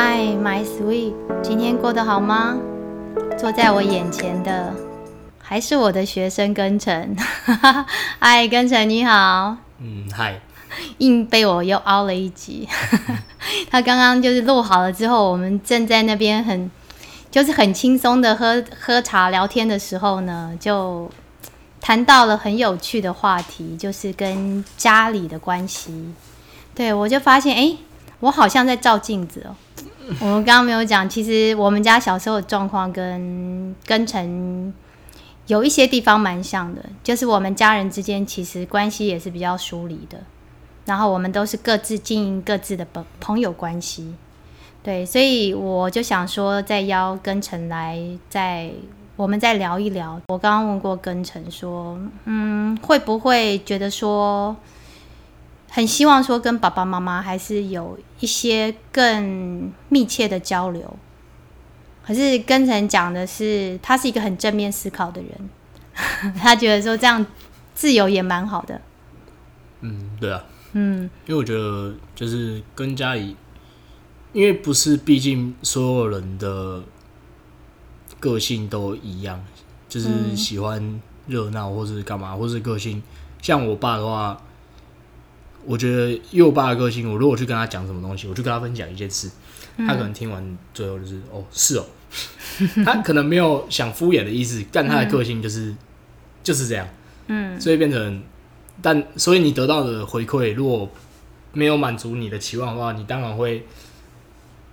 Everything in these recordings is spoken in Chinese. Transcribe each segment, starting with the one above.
Hi, my sweet，今天过得好吗？坐在我眼前的还是我的学生根晨。嗨，根辰你好。嗯，嗨。硬被我又凹了一集。他刚刚就是录好了之后，我们正在那边很就是很轻松的喝喝茶聊天的时候呢，就谈到了很有趣的话题，就是跟家里的关系。对我就发现，哎，我好像在照镜子哦。我们刚刚没有讲，其实我们家小时候的状况跟跟陈有一些地方蛮像的，就是我们家人之间其实关系也是比较疏离的，然后我们都是各自经营各自的朋朋友关系，对，所以我就想说，再邀跟陈来，再我们再聊一聊。我刚刚问过跟陈说，嗯，会不会觉得说？很希望说跟爸爸妈妈还是有一些更密切的交流，可是跟陈讲的是，他是一个很正面思考的人，他觉得说这样自由也蛮好的。嗯，对啊，嗯，因为我觉得就是跟家里，因为不是，毕竟所有人的个性都一样，就是喜欢热闹或是干嘛，或是个性，像我爸的话。我觉得幼爸的个性，我如果去跟他讲什么东西，我就跟他分享一件事，他可能听完最后就是哦是哦，他可能没有想敷衍的意思，但他的个性就是就是这样，嗯，所以变成，但所以你得到的回馈如果没有满足你的期望的话，你当然会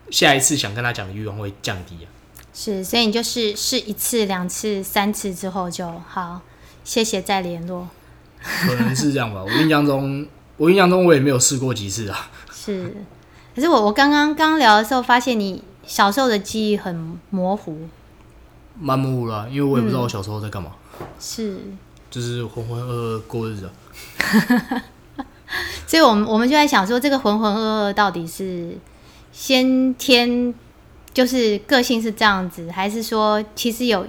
下一次想跟他讲的欲望会降低啊。是，所以你就是试一次、两次、三次之后就好，谢谢再联络。可能是这样吧，我印象中。我印象中我也没有试过几次啊。是，可是我我刚刚刚聊的时候，发现你小时候的记忆很模糊，蛮模糊啦，因为我也不知道我小时候在干嘛。是，就是浑浑噩噩过日子。所以，我们我们就在想说，这个浑浑噩噩到底是先天就是个性是这样子，还是说其实有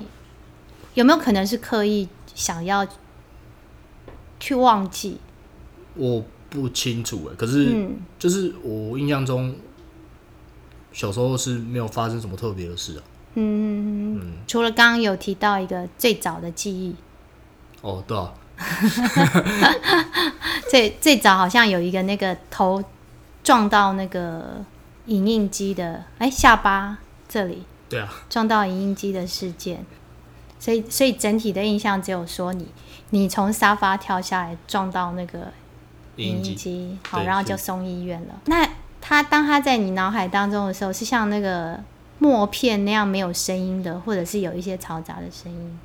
有没有可能是刻意想要去忘记？我。不清楚哎，可是就是我印象中，小时候是没有发生什么特别的事啊。嗯嗯除了刚刚有提到一个最早的记忆。哦，对啊。最最早好像有一个那个头撞到那个影印机的，哎，下巴这里。对啊。撞到影印机的事件，所以所以整体的印象只有说你你从沙发跳下来撞到那个。影印机，好，然后就送医院了。那他当他在你脑海当中的时候，是像那个默片那样没有声音的，或者是有一些嘈杂的声音？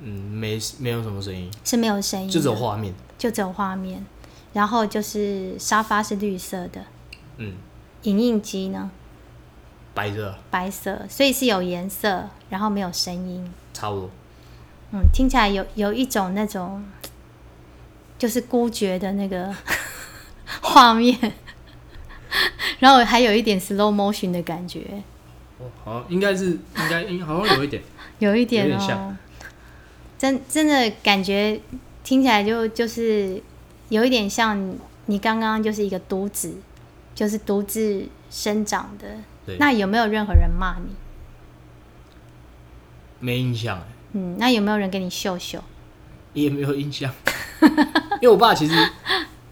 嗯，没没有什么声音，是没有声音，就只有画面，就只有画面。然后就是沙发是绿色的，嗯，影印机呢？白色，白色，所以是有颜色，然后没有声音，差不多。嗯，听起来有有一种那种。就是孤绝的那个画面，然后还有一点 slow motion 的感觉。哦，好，应该是应该应好像有一点，有一点哦，真真的感觉听起来就就是有一点像你刚刚就是一个独子，就是独自生长的。那有没有任何人骂你？没印象嗯，那有没有人给你秀秀？也没有印象。因为我爸其实，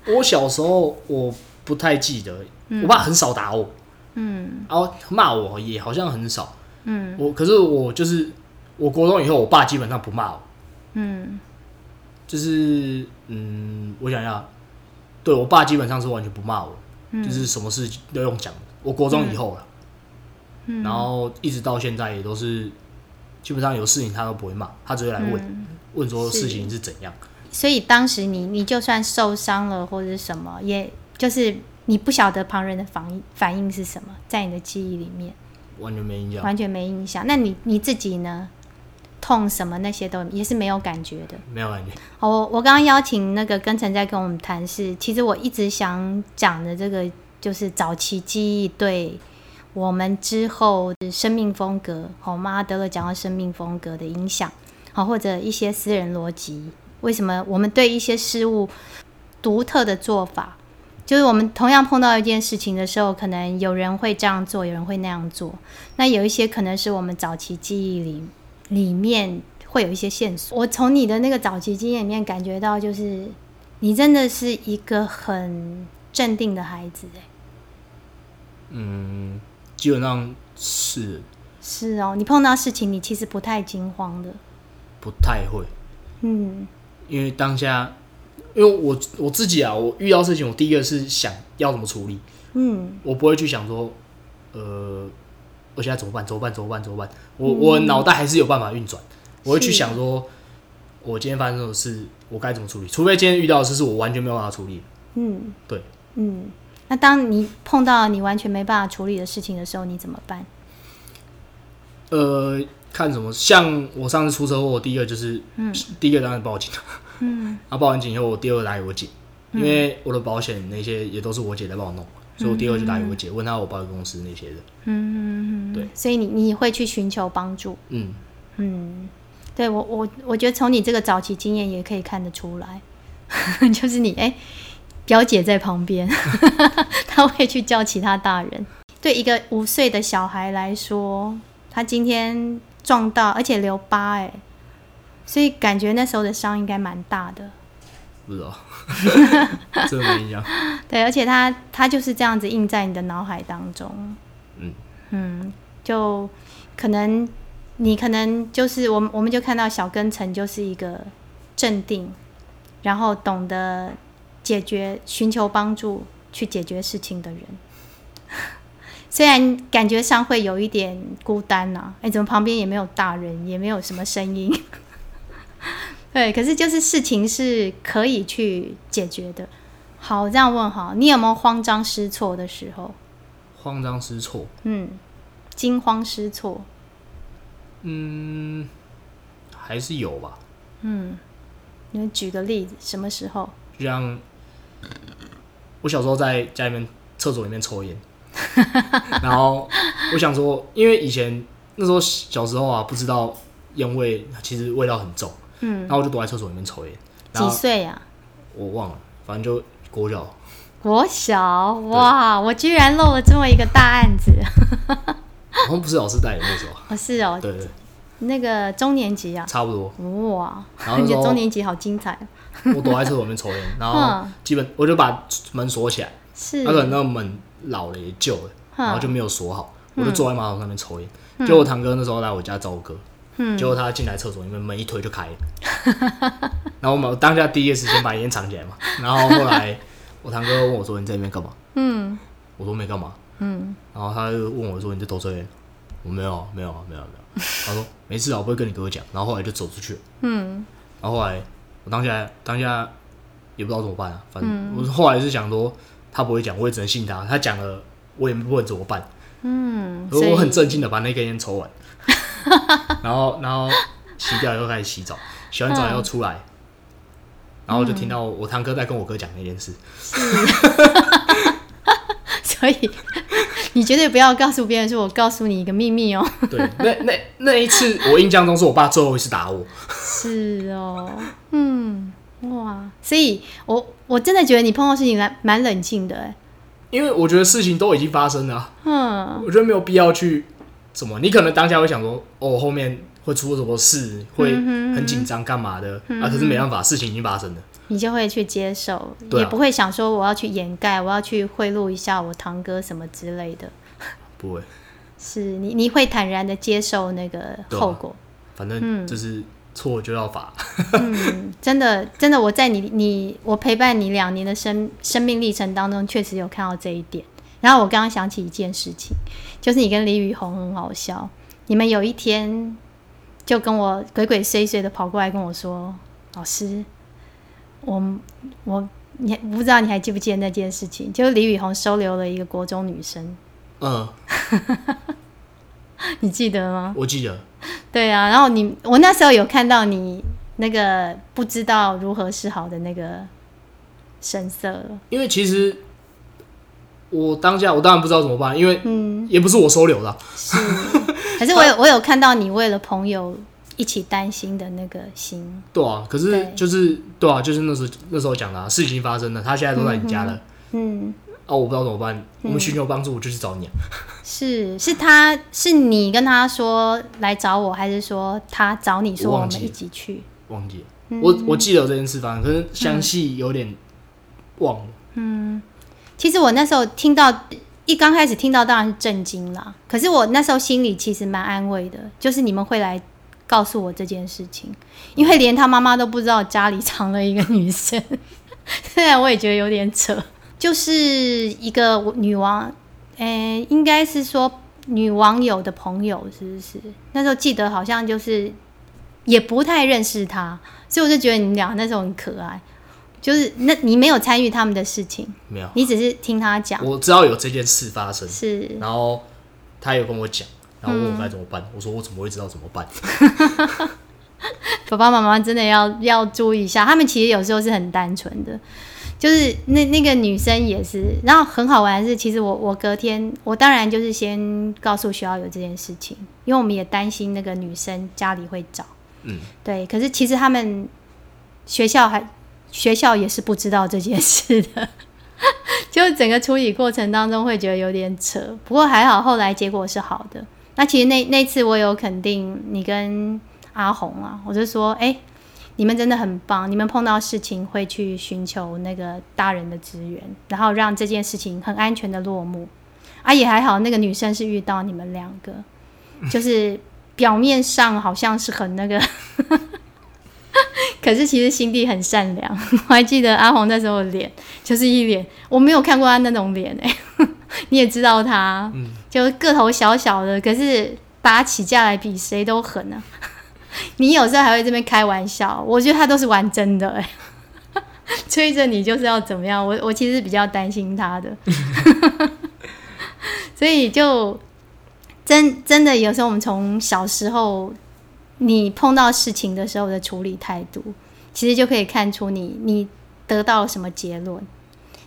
我小时候我不太记得，我爸很少打我，嗯，然后骂我也好像很少，嗯，我可是我就是我国中以后，我爸基本上不骂我，嗯，就是嗯，我想要，对我爸基本上是完全不骂我，就是什么事都用讲，我国中以后了，嗯，然后一直到现在也都是，基本上有事情他都不会骂，他只会来问，问说事情是怎样。所以当时你你就算受伤了或者什么，也就是你不晓得旁人的反应反应是什么，在你的记忆里面完全没印象，完全没印象。那你你自己呢？痛什么那些都也是没有感觉的，没有感觉。好我我刚刚邀请那个根成在跟我们谈是，其实我一直想讲的这个就是早期记忆对我们之后的生命风格，好，妈德勒讲到生命风格的影响，好，或者一些私人逻辑。为什么我们对一些事物独特的做法，就是我们同样碰到一件事情的时候，可能有人会这样做，有人会那样做。那有一些可能是我们早期记忆里里面会有一些线索。我从你的那个早期经验里面感觉到，就是你真的是一个很镇定的孩子，哎，嗯，基本上是。是哦，你碰到事情你其实不太惊慌的，不太会，嗯因为当下，因为我我自己啊，我遇到事情，我第一个是想要怎么处理，嗯我不会去想说，呃，我现在怎么办？怎么办？怎么办？怎么办？我我脑袋还是有办法运转，我会去想说，我今天发生这种事，我该怎么处理？除非今天遇到的事是我完全没有办法处理，嗯，对，嗯。那当你碰到你完全没办法处理的事情的时候，你怎么办？呃，看什么？像我上次出车祸，我第一个就是，第一个当然报警，嗯，然 后报完警以后，我第二个打给我姐，因为我的保险那些也都是我姐在帮我弄，所以我第二个就打给我姐，问她我保险公司那些的，嗯，对，所以你你会去寻求帮助。嗯，嗯，对我我我觉得从你这个早期经验也可以看得出来，就是你哎、表姐在旁边，她会去叫其他大人。对一个五岁的小孩来说，他今天撞到，而且留疤哎，所以感觉那时候的伤应该蛮大的。不知道，真的没印象，对，而且他他就是这样子印在你的脑海当中。嗯嗯，就可能你可能就是我们我们就看到小根城就是一个镇定，然后懂得解决、寻求帮助去解决事情的人。虽然感觉上会有一点孤单呐、哎，怎么旁边也没有大人，也没有什么声音？对，可是就是事情是可以去解决的。好，我这样问哈，你有没有慌张失措的时候？慌张失措，嗯，惊慌失措。嗯，还是有吧，嗯，你们举个例子，什么时候？就像我小时候在家里面厕所里面抽烟，然后我想说，因为以前那时候小时候啊，不知道烟味其实味道很重，嗯，然后我就躲在厕所里面抽烟，然几后岁呀、我忘了，反正就国小，国小？哇，我居然漏了这么一个大案子。好像不是老师带的那时候，哦，是哦，对对，那个中年级啊，差不多。哇，然后你中年级好精彩。哦。我躲在厕所里面抽烟，然后 嗯。基本我就把门锁起来，是，那可能那个门老了也旧了，嗯然后就没有锁好，我就坐在马桶上面抽烟。结果我堂哥那时候来我家找我哥，嗯。结果他进来厕所里面门一推就开了，然后我们当下第一时间把烟藏起来嘛，然后后来我堂哥问我说你在里面干嘛？嗯。我说没干嘛，嗯，然后他就问我说你在偷抽烟？我没有啊没有啊没有啊没有啊，他说没事啊，我不会跟你哥讲，然后后来就走出去了，嗯。然后后来我当下当下也不知道怎么办啊，反正我后来是想说他不会讲，我也只能信他，他讲了我也不能怎么办。嗯，我我很正，镇静的把那根烟抽完，然后然后洗掉以后开始洗澡，洗完澡以后出来，然后就听到我堂哥在跟我哥讲那件事，所以你绝对不要告诉别人说，我告诉你一个秘密哦。对，那那那一次我印象中是我爸最后一次打我，是哦，嗯，哇，所以我我真的觉得你碰到事情蛮蛮冷静的，哎，因为我觉得事情都已经发生了啊、嗯。我觉得没有必要去什么，你可能当下会想说，哦，后面会出什么事，会很紧张干嘛的、啊？可是没办法，事情已经发生了，你就会去接受，啊。也不会想说我要去掩盖，我要去贿赂一下我堂哥什么之类的。不会，是你你会坦然的接受那个后果。反正就是错就要罚，嗯，真的真的，我在你你我陪伴你两年的生生命历程当中，确实有看到这一点。然后我刚刚想起一件事情，就是你跟李雨红很好笑，你们有一天就跟我鬼鬼祟祟的跑过来跟我说：“老师，我我你不知道你还记不记得那件事情？就是李雨红收留了一个国中女生，嗯，你记得吗？我记得，对啊，然后你我那时候有看到你那个不知道如何是好的那个神色。了。因为其实我当下我当然不知道怎么办，因为嗯，也不是我收留的啊、是，可是我有我有看到你为了朋友一起担心的那个心，对啊，可是对。就是对啊，就是那时候那时候讲的、啊，事情发生了，他现在都在你家了，嗯，啊，我不知道怎么办，我们寻求帮助，我就去找你啊。是是他是你跟他说来找我，还是说他找你说我们一起去？忘记了，我我记得有这件事发生，可是详细有点忘了。嗯其实我那时候听到一刚开始听到当然是震惊啦，可是我那时候心里其实蛮安慰的，就是你们会来告诉我这件事情，因为连他妈妈都不知道家里藏了一个女生，虽然我也觉得有点扯，就是一个女王，诶、应该是说女网友的朋友是不是？那时候记得好像就是也不太认识她，所以我就觉得你们俩那时候很可爱。就是那你没有参与他们的事情，没有，你只是听他讲，我知道有这件事发生，是然后他有跟我讲，然后问我该怎么办。我说我怎么会知道怎么办？爸爸妈妈真的要要注意一下，他们其实有时候是很单纯的，就是那那个女生也是，然后很好玩的是，其实我我隔天我当然就是先告诉学校有这件事情，因为我们也担心那个女生家里会找，嗯，对，可是其实他们学校还学校也是不知道这件事的。就整个处理过程当中会觉得有点扯，不过还好，后来结果是好的。那其实那那次我有肯定你跟阿红啊，我就说，哎、你们真的很棒，你们碰到事情会去寻求那个大人的支援，然后让这件事情很安全的落幕。啊，也还好，那个女生是遇到你们两个，就是表面上好像是很那个，可是其实心地很善良。我还记得阿红那时候的脸，就是一脸我没有看过她那种脸哎、你也知道她，就个头小小的，可是打起架来比谁都狠啊。你有时候还会这边开玩笑，我觉得他都是玩真的哎、催着你就是要怎么样。我我其实比较担心他的，所以就真真的有时候我们从小时候你碰到事情的时候的处理态度，其实就可以看出你你得到什么结论。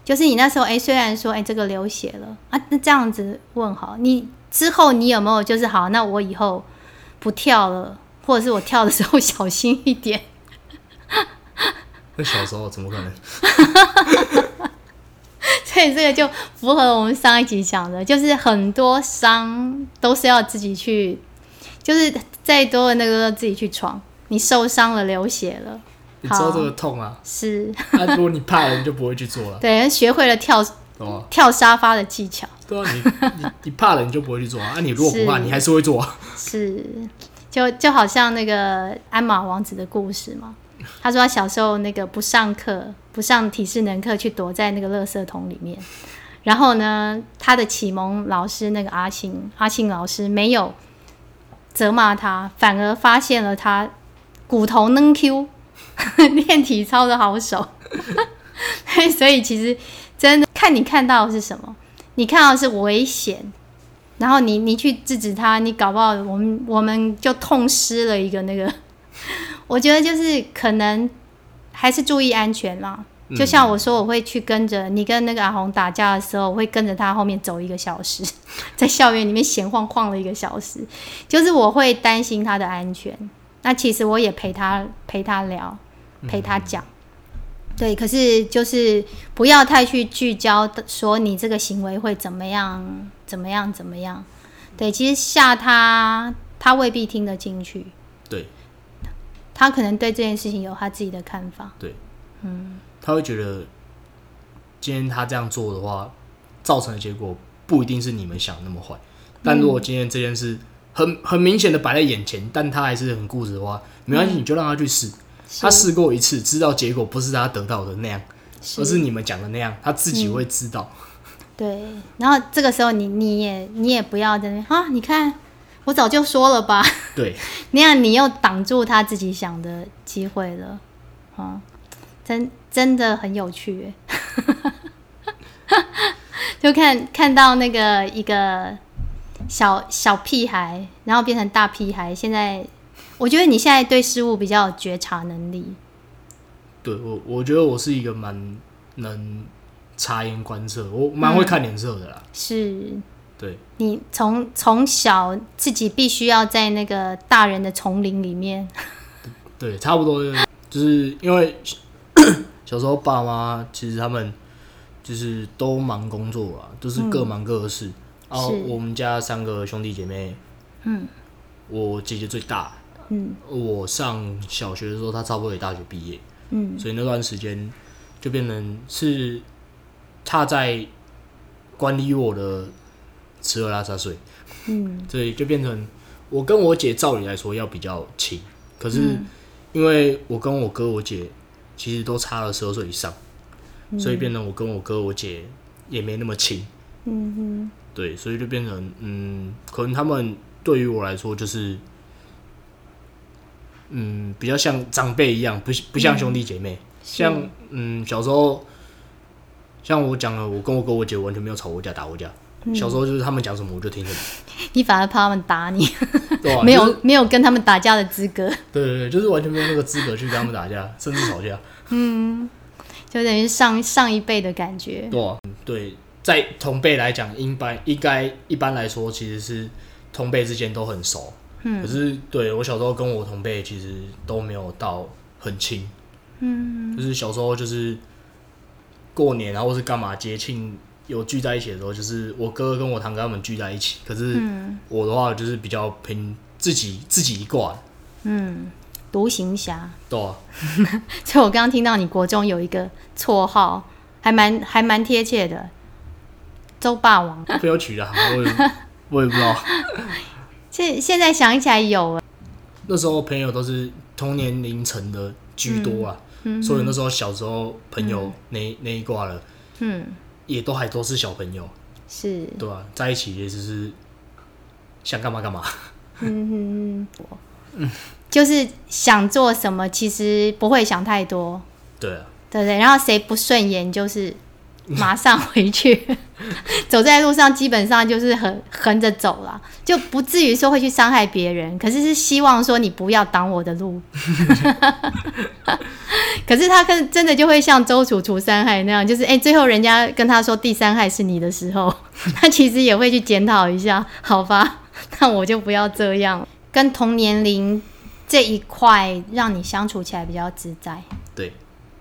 就是你那时候哎、虽然说哎、这个流血了啊，那这样子问好，你之后你有没有就是好，那我以后不跳了。或者是我跳的时候小心一点。那小时候怎么可能？所以这个就符合我们上一集讲的，就是很多伤都是要自己去，就是再多的那个都自己去闯。你受伤了，流血了，你知道这个痛啊？是那、如果你怕了，你就不会去做了，对，学会了跳？跳沙发的技巧，对啊，你 你你怕了，你就不会去做啊。啊你如果不怕，你还是会做啊。是就就好像那个鞍马王子的故事嘛。他说他小时候那个不上课，不上体适能课，去躲在那个垃圾桶里面。然后呢，他的启蒙老师那个阿信，阿信老师没有责骂他，反而发现了他骨头能 Q，练体操的好手。所以其实真的看你看到的是什么，你看到的是危险，然后你你去制止他，你搞不好我们我们就痛失了一个那个。我觉得就是可能还是注意安全啦。就像我说，我会去跟着你跟那个阿红打架的时候，我会跟着他后面走一个小时，在校园里面闲晃晃了一个小时，就是我会担心他的安全。那其实我也陪他陪他聊，陪他讲。对，可是就是不要太去聚焦说你这个行为会怎么样，怎么样，怎么样。对，其实吓他，他未必听得进去，对他可能对这件事情有他自己的看法。对，嗯，他会觉得今天他这样做的话，造成的结果不一定是你们想的那么坏。但如果今天这件事很很明显的摆在眼前，但他还是很固执的话，没关系，你就让他去试。他试过一次，知道结果不是他得到的那样，而是你们讲的那样，他自己会知道。对，然后这个时候你你也你也不要在那边啊，你看我早就说了吧，对，那样你又挡住他自己想的机会了，哦，真真的很有趣，就看看到那个一个小小屁孩，然后变成大屁孩，现在我觉得你现在对事物比较有觉察能力，对我，我觉得我是一个蛮能察言观色，我蛮会看脸色的啦。是。对，你从从小自己必须要在那个大人的丛林里面，对，差不多就是因为 小时候爸妈其实他们就是都忙工作啊，都是各忙各的事。然后是。我们家三个兄弟姐妹，嗯。我姐姐最大，嗯。我上小学的时候，他差不多也大学毕业，嗯。所以那段时间就变成是他在管理我的吃喝拉撒睡，嗯。所以就变成我跟我姐照理来说要比较亲，可是嗯。因为我跟我哥我姐其实都差了十二岁以上，所以变成我跟我哥我姐也没那么亲，嗯嗯对，所以就变成嗯，可能他们对于我来说就是。嗯，比较像长辈一样，不不像兄弟姐妹。像嗯，小时候，像我讲了，我跟我哥我姐完全没有吵过架、打过架。小时候就是他们讲什么我就听什么，你反而怕他们打你，没就是有没有跟他们打架的资格，对对对，就是完全没有那个资格去跟他们打架，甚至吵架。嗯就等于上上一辈的感觉。对、啊，对，在同辈来讲，应该应该一般来说，其实是同辈之间都很熟。嗯，可是对我小时候跟我同辈其实都没有到很亲。嗯，就是小时候就是过年啊，或是干嘛节庆有聚在一起的时候，就是我哥跟我堂哥他们聚在一起。可是我的话就是比较拼自己自己一挂，嗯，独行侠。对啊，所以我刚刚听到你国中有一个绰号，还蛮还蛮贴切的，周霸王。不要取的，我也我也不知道。现现在想起来有，那时候朋友都是同年龄层的居多啊，所以那时候小时候朋友那、那一挂了，嗯，也都还都是小朋友，是，对啊、在一起也只是想干嘛干嘛，嗯哼嗯，就是想做什么，其实不会想太多，对啊，对不对？然后谁不顺眼，就是马上回去，走在路上基本上就是横横着走了，就不至于说会去伤害别人。可是是希望说你不要挡我的路。可是他跟真的就会像周楚除三害那样，就是哎、最后人家跟他说第三害是你的时候，他其实也会去检讨一下，好吧，那我就不要这样。跟同年龄这一块，让你相处起来比较自在。对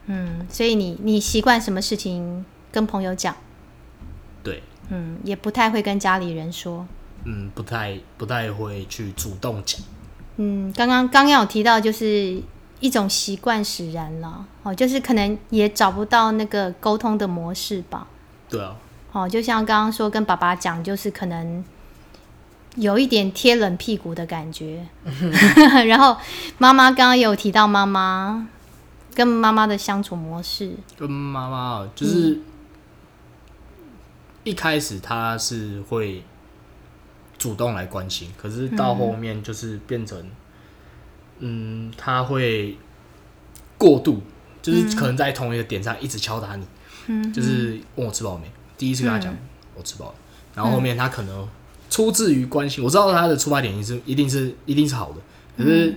嗯，所以你你习惯什么事情跟朋友讲，对，嗯，也不太会跟家里人说。嗯，不太不太会去主动讲，嗯，刚刚刚刚有提到，就是一种习惯使然了，哦，就是可能也找不到那个沟通的模式吧。对啊，哦，就像刚刚说跟爸爸讲，就是可能有一点贴冷屁股的感觉。然后妈妈刚刚有提到妈妈跟妈妈的相处模式，跟妈妈就是一开始他是会主动来关心，可是到后面就是变成，嗯，他会过度，就是可能在同一个点上一直敲打你，嗯，就是问我吃饱没，第一次跟他讲、我吃饱了，然后后面他可能出自于关心，我知道他的出发点也是一定是一定是好的，可是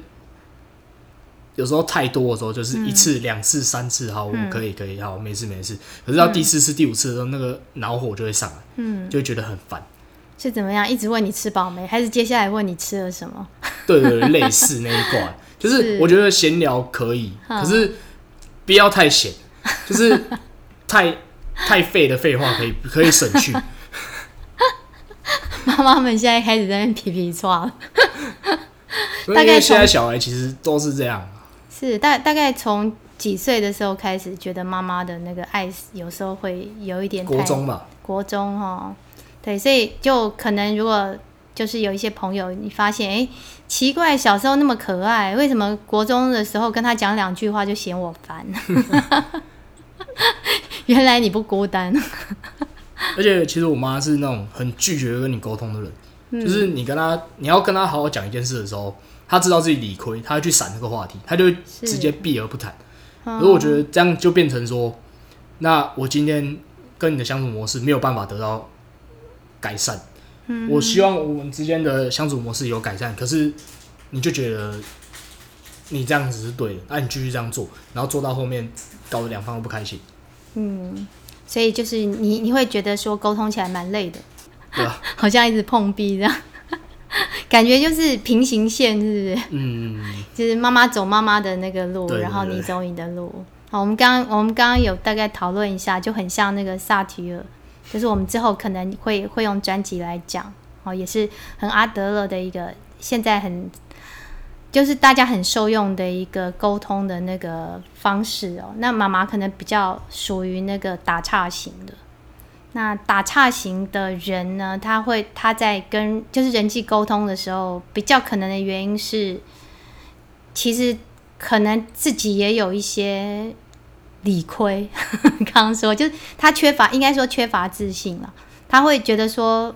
有时候太多的时候，就是一次、两次、三次，好，我可以可以，好，没事没事。可是到第四次、第五次的时候，那个恼火就会上来，嗯，就会觉得很烦。是怎么样？一直问你吃饱没，还是接下来问你吃了什么？对对對，类似那一段，就是是我觉得闲聊可以，嗯可是不要太闲，就是 太太废的废话可以可以省去。妈妈们现在开始在那边皮皮抓了，大概为现在小孩其实都是这样，是大大概从几岁的时候开始，觉得妈妈的那个爱有时候会有一点太国中吧，国中哦，对，所以就可能如果就是有一些朋友，你发现哎、诶奇怪，小时候那么可爱，为什么国中的时候跟他讲两句话就嫌我烦？原来你不孤单，而且其实我妈是那种很拒绝跟你沟通的人，嗯。就是你跟她，你要跟她好好讲一件事的时候，她知道自己理亏，他会去闪这个话题，他就直接避而不谈。嗯可是我觉得这样就变成说，那我今天跟你的相处模式没有办法得到改善。嗯我希望我们之间的相处模式有改善，可是你就觉得你这样子是对的，那、你继续这样做，然后做到后面搞得两方都不开心，嗯，所以就是你你会觉得说沟通起来蛮累的，对吧？好像一直碰壁这样，感觉就是平行线，是不是？嗯，就是妈妈走妈妈的那个路，然后你走你的路。好，我们刚我们刚刚有大概讨论一下，就很像那个萨提尔，就是我们之后可能会会用专辑来讲，哦，也是很阿德勒的一个，现在很就是大家很受用的一个沟通的那个方式哦。那妈妈可能比较属于那个打岔型的。那打岔型的人呢，他会他在跟就是人际沟通的时候，比较可能的原因是，其实可能自己也有一些理亏。刚刚说就是他缺乏，应该说缺乏自信了。他会觉得说，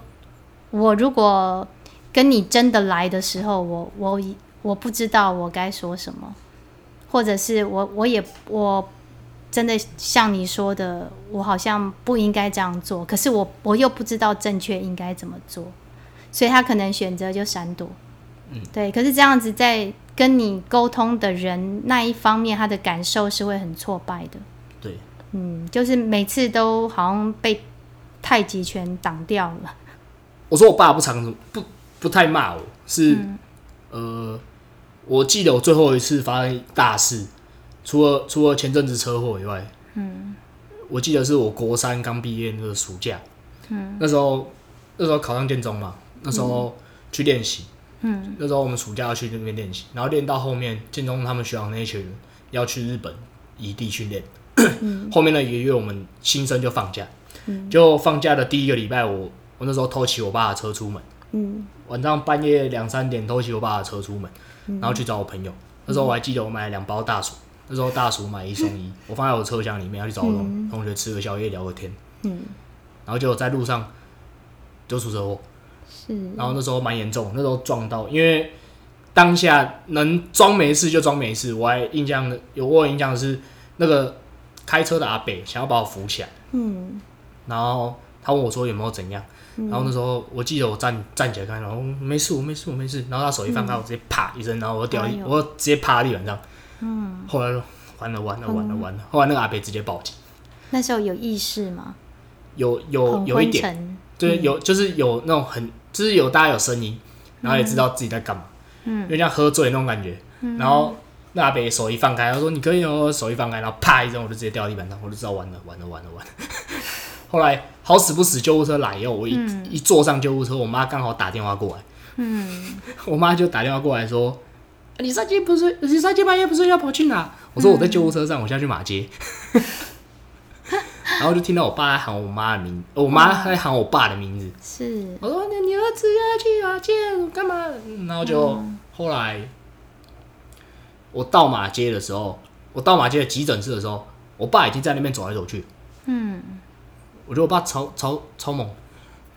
我如果跟你真的来的时候，我我我不知道我该说什么，或者是我我也我。真的像你说的，我好像不应该这样做，可是我我又不知道正确应该怎么做，所以他可能选择就闪躲。嗯，对。可是这样子在跟你沟通的人那一方面，他的感受是会很挫败的。对，嗯，就是每次都好像被太极拳挡掉了。我说我爸不常不不太骂我，是呃，我记得我最后一次发生大事。除了除了前阵子车祸以外，嗯，我记得是我国三刚毕业那个暑假，嗯，那时候那时候考上建中嘛，那时候去练习，嗯，那时候我们暑假要去那边练习，然后练到后面建中他们学校那一群人要去日本异地训练，后面的一个月我们新生就放假，嗯，就放假的第一个礼拜，我我那时候偷骑我爸的车出门，嗯，晚上半夜两三点偷骑我爸的车出门，然后去找我朋友，那时候我还记得我买了两包大薯。那时候大叔买一送一，我放在我车厢里面，要去找我同学吃个宵夜聊个天。嗯，然后就在路上就出车祸，是，然后那时候蛮严重，那时候撞到，因为当下能装没事就装没事。我还印象的有我印象的是那个开车的阿北想要把我扶起来，嗯，然后他问我说有没有怎样，然后那时候我记得我站站起来看，然后没事，我没事，我没事。然后他手一放开，我直接啪一声，然后我掉一，我直接趴在地板上。嗯，后来完了完了完了完了，后来那个阿北直接报警。那时候有意识吗？有有有一点，就是有就是有那种很，就是有大家有声音，然后也知道自己在干嘛，嗯，有点像喝醉那种感觉。然后那阿北手一放开，他说：“你可以哦。”手一放开，然后啪一声，我就直接掉地板上，我就知道完了完了完了完了。后来好死不死，救护车来以后，我一一坐上救护车，我妈刚好打电话过来，嗯，我妈就打电话过来说。你上街不是？你上街半夜不是要跑去哪？我说我在救护车上，我现在去马街。然后就听到我爸在喊我妈的名，我妈在喊我爸的名字。是，我说你儿子要去马街干嘛？然后就后来我到马街的时候，我到马街的急诊室的时候，我爸已经在那边走来走去。嗯，我觉得我爸超超超猛。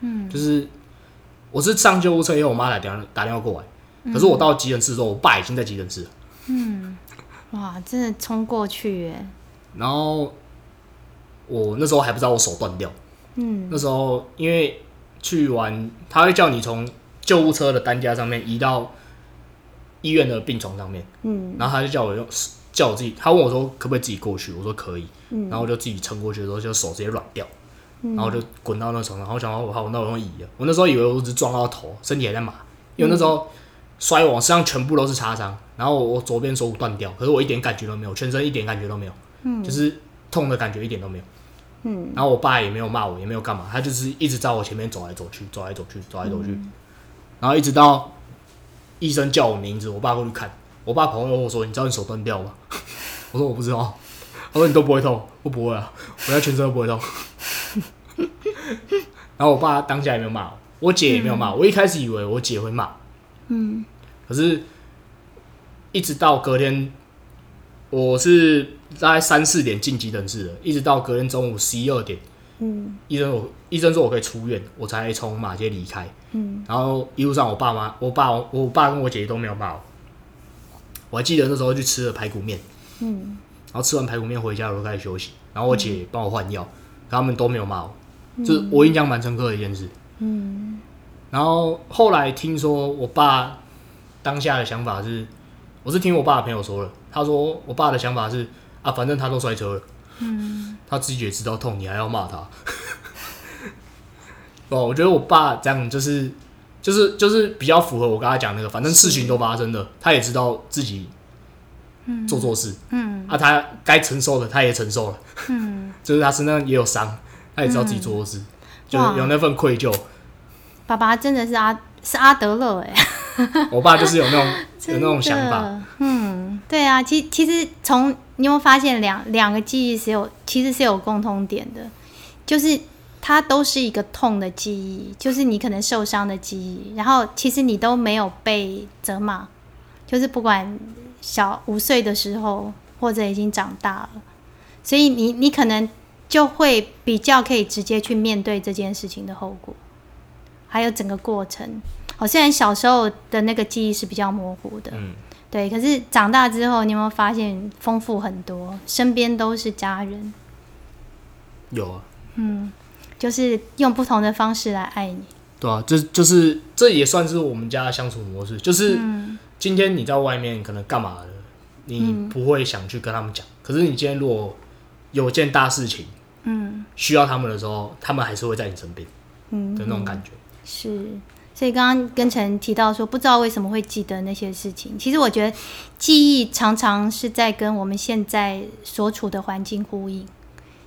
嗯，就是我是上救护车，因为我妈打电话打电话过来。可是我到急诊室的时候，我爸已经在急诊室了。嗯，哇，真的冲过去耶！然后我那时候还不知道我手断掉。嗯，那时候因为去完，他会叫你从救护车的担架上面移到医院的病床上面。嗯，然后他就叫我用叫我自己，他问我说可不可以自己过去，我说可以。嗯，然后我就自己撑过去的时候，就手直接软掉，然后就滚到那床上。然后想说好，那我用椅了。我那时候以为我只撞到头，身体还在麻，因为那时候。摔我身上全部都是擦伤，然后我左边手骨断掉，可是我一点感觉都没有，全身一点感觉都没有，嗯，就是痛的感觉一点都没有，嗯，然后我爸也没有骂我，也没有干嘛，他就是一直在我前面走来走去，走来走去，走来走去，然后一直到医生叫我名字，我爸过去看，我爸跑过来问我说：“你知道你手断掉吗？” 我说：“我不知道。”他说：“你都不会痛？”我不会啊，我现在全身都不会痛。然后我爸当下也没有骂我，我姐也没有骂我，一开始以为我姐会骂，嗯。可是，一直到隔天，我是大概三四点进急诊室的，一直到隔天中午十一二点，嗯，医生我医生说我可以出院，我才从马街离开，嗯，然后一路上我爸妈，我爸我爸跟我姐姐都没有骂我，我还记得那时候去吃了排骨面，嗯，然后吃完排骨面回家我就开始休息，然后我姐帮我换药，他们都没有骂我，就是我印象蛮深刻的一件事，嗯，然后后来听说我爸。当下的想法是，我是听我爸的朋友说了，他说我爸的想法是啊，反正他都摔车了，嗯，他自己也知道痛，你还要骂他，哦，我觉得我爸这样就是就是就是比较符合我刚才讲那个，反正事情都发生了，他也知道自己做错事，嗯，啊，他该承受的他也承受了，嗯，就是他身上也有伤，他也知道自己做错事，就有那份愧疚。爸爸真的是阿是阿德勒哎，我爸就是有那种有那种想法，嗯，对啊，其其实从你有没有发现两两个记忆是有其实是有共通点的，就是它都是一个痛的记忆，就是你可能受伤的记忆，然后其实你都没有被责骂，就是不管。小五岁的时候，或者已经长大了，所以你你可能就会比较可以直接去面对这件事情的后果，还有整个过程。哦，虽然小时候的那个记忆是比较模糊的，嗯，对，可是长大之后，你有没有发现丰富很多？身边都是家人，有啊，嗯，就是用不同的方式来爱你。对啊，这就是这也算是我们家的相处模式，就是。今天你在外面可能干嘛的，你不会想去跟他们讲。可是你今天如果有件大事情，嗯，需要他们的时候，他们还是会在你身边，嗯的那种感觉。是，所以刚刚跟陈提到说，不知道为什么会记得那些事情。其实我觉得记忆常常是在跟我们现在所处的环境呼应，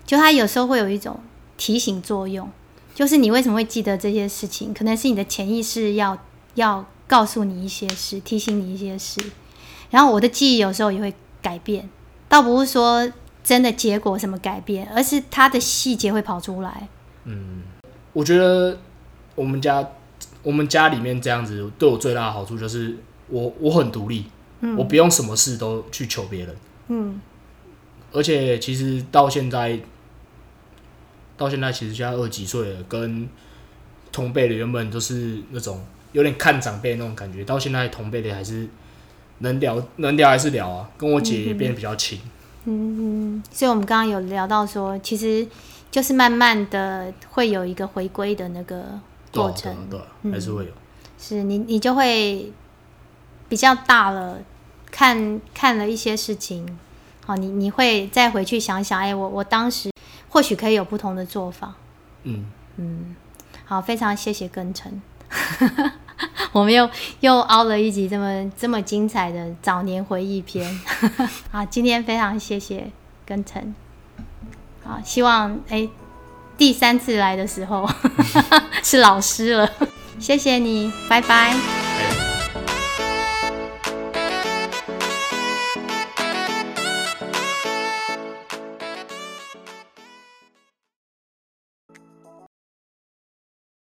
就它有时候会有一种提醒作用。就是你为什么会记得这些事情，可能是你的潜意识要要。告诉你一些事，提醒你一些事，然后我的记忆有时候也会改变，倒不是说真的结果什么改变，而是它的细节会跑出来。嗯，我觉得我们家我们家里面这样子对我最大的好处就是我我很独立，我不用什么事都去求别人。嗯，而且其实到现在到现在其实现在二几岁了，跟同辈的原本都是那种。有点看长辈那种感觉，到现在同辈的还是能聊，能聊还是聊啊。跟我姐也变得比较亲。嗯，所以我们刚刚有聊到说，其实就是慢慢的会有一个回归的那个过程，对，还是会有。是你，你就会比较大了，看看了一些事情，好，你你会再回去想想，哎，我我当时或许可以有不同的做法。嗯嗯，好，非常谢谢根辰。我们又又熬了一集这么这么精彩的早年回忆篇，好，今天非常谢谢根辰，好，希望哎第三次来的时候 是老师了，谢谢你，拜拜。